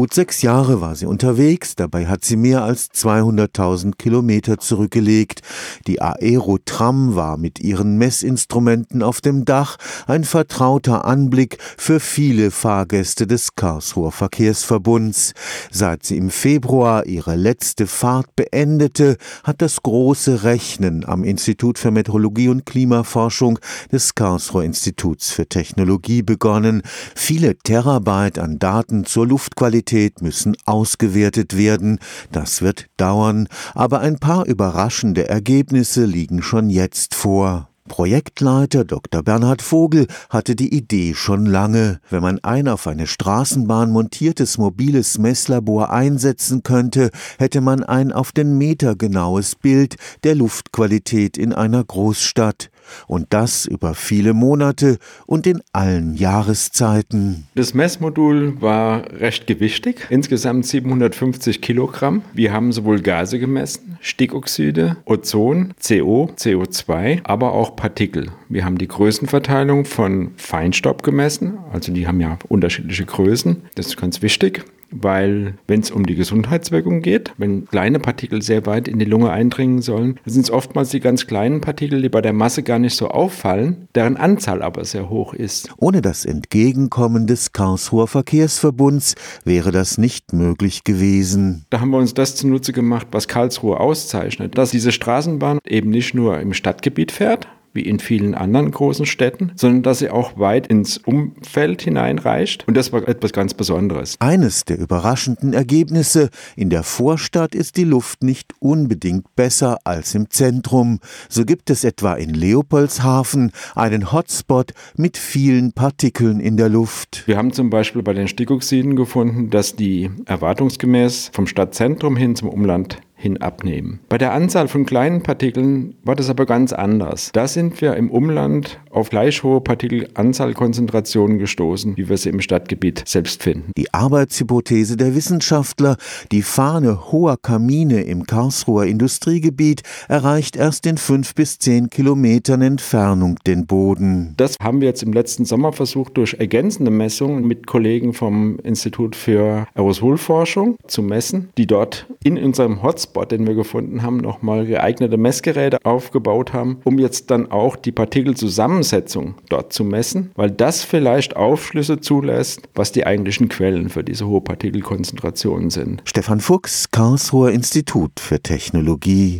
Gut sechs Jahre war sie unterwegs, dabei hat sie mehr als 200.000 Kilometer zurückgelegt. Die Aerotram war mit ihren Messinstrumenten auf dem Dach ein vertrauter Anblick für viele Fahrgäste des Karlsruher Verkehrsverbunds. Seit sie im Februar ihre letzte Fahrt beendete, hat das große Rechnen am Institut für Meteorologie und Klimaforschung des Karlsruher Instituts für Technologie begonnen. Viele Terabyte an Daten zur Luftqualität müssen ausgewertet werden. Das wird dauern, aber ein paar überraschende Ergebnisse liegen schon jetzt vor. Projektleiter Dr. Bernhard Vogel hatte die Idee schon lange. Wenn man ein auf eine Straßenbahn montiertes mobiles Messlabor einsetzen könnte, hätte man ein auf den Meter genaues Bild der Luftqualität in einer Großstadt. Und das über viele Monate und in allen Jahreszeiten. Das Messmodul war recht gewichtig, insgesamt 750 Kilogramm. Wir haben sowohl Gase gemessen, Stickoxide, Ozon, CO, CO2, aber auch Partikel. Wir haben die Größenverteilung von Feinstaub gemessen, also die haben ja unterschiedliche Größen. Das ist ganz wichtig weil wenn es um die Gesundheitswirkung geht, wenn kleine Partikel sehr weit in die Lunge eindringen sollen, sind es oftmals die ganz kleinen Partikel, die bei der Masse gar nicht so auffallen, deren Anzahl aber sehr hoch ist. Ohne das Entgegenkommen des Karlsruher Verkehrsverbunds wäre das nicht möglich gewesen. Da haben wir uns das zunutze gemacht, was Karlsruhe auszeichnet, dass diese Straßenbahn eben nicht nur im Stadtgebiet fährt, wie in vielen anderen großen Städten, sondern dass sie auch weit ins Umfeld hineinreicht. Und das war etwas ganz Besonderes. Eines der überraschenden Ergebnisse, in der Vorstadt ist die Luft nicht unbedingt besser als im Zentrum. So gibt es etwa in Leopoldshafen einen Hotspot mit vielen Partikeln in der Luft. Wir haben zum Beispiel bei den Stickoxiden gefunden, dass die erwartungsgemäß vom Stadtzentrum hin zum Umland hin abnehmen. Bei der Anzahl von kleinen Partikeln war das aber ganz anders. Da sind wir im Umland auf gleich hohe Partikelanzahlkonzentrationen gestoßen, wie wir sie im Stadtgebiet selbst finden. Die Arbeitshypothese der Wissenschaftler, die Fahne hoher Kamine im Karlsruher Industriegebiet, erreicht erst in fünf bis zehn Kilometern Entfernung den Boden. Das haben wir jetzt im letzten Sommer versucht, durch ergänzende Messungen mit Kollegen vom Institut für Aerosolforschung zu messen, die dort in unserem Hotspot Hotspot, den wir gefunden haben, nochmal geeignete Messgeräte aufgebaut haben, um jetzt dann auch die Partikelzusammensetzung dort zu messen, weil das vielleicht Aufschlüsse zulässt, was die eigentlichen Quellen für diese hohe Partikelkonzentrationen sind. Stefan Fuchs, Karlsruher Institut für Technologie